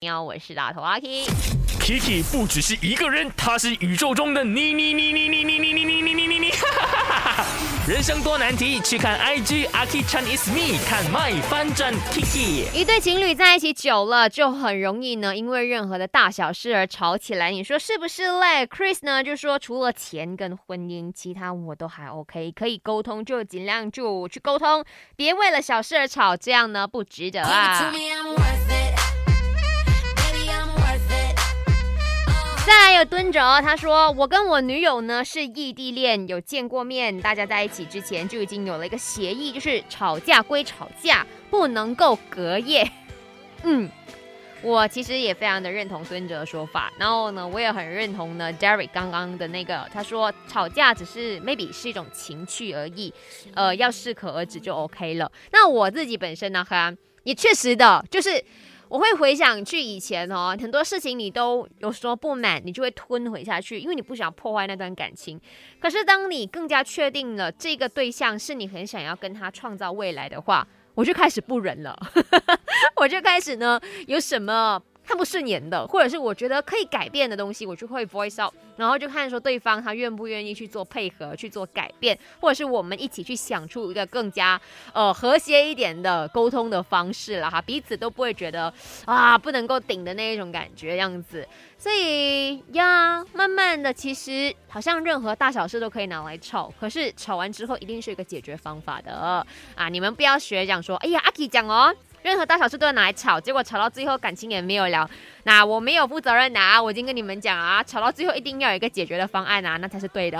你好，我是大头阿 K。Kiki 不只是一个人，他是宇宙中的你你你你你你你你你你你你你，人生多难题，去看 IG 阿 K Chan is me，看 My 翻转 Kiki。一对情侣在一起久了，就很容易呢，因为任何的大小事而吵起来。你说是不是嘞？Chris 呢就说，除了钱跟婚姻，其他我都还 OK，可以沟通就尽量就去沟通，别为了小事而吵，这样呢不值得啊再来有蹲着，他说我跟我女友呢是异地恋，有见过面，大家在一起之前就已经有了一个协议，就是吵架归吵架，不能够隔夜。嗯。我其实也非常的认同蹲着的说法，然后呢，我也很认同呢 Derek 刚刚的那个，他说吵架只是 maybe 是一种情趣而已，呃，要适可而止就 OK 了。那我自己本身呢，哈，也确实的，就是我会回想去以前哦，很多事情你都有时候不满，你就会吞回下去，因为你不想破坏那段感情。可是当你更加确定了这个对象是你很想要跟他创造未来的话，我就开始不忍了，我就开始呢有什么。看不顺眼的，或者是我觉得可以改变的东西，我就会 voice out，然后就看说对方他愿不愿意去做配合，去做改变，或者是我们一起去想出一个更加呃和谐一点的沟通的方式了哈，彼此都不会觉得啊不能够顶的那一种感觉样子。所以呀，慢慢的，其实好像任何大小事都可以拿来吵，可是吵完之后一定是一个解决方法的啊！你们不要学讲说，哎呀，阿 K 讲哦。任何大小事都要拿来吵，结果吵到最后感情也没有了。那我没有负责任的啊，我已经跟你们讲啊，吵到最后一定要有一个解决的方案呐，那才是对的。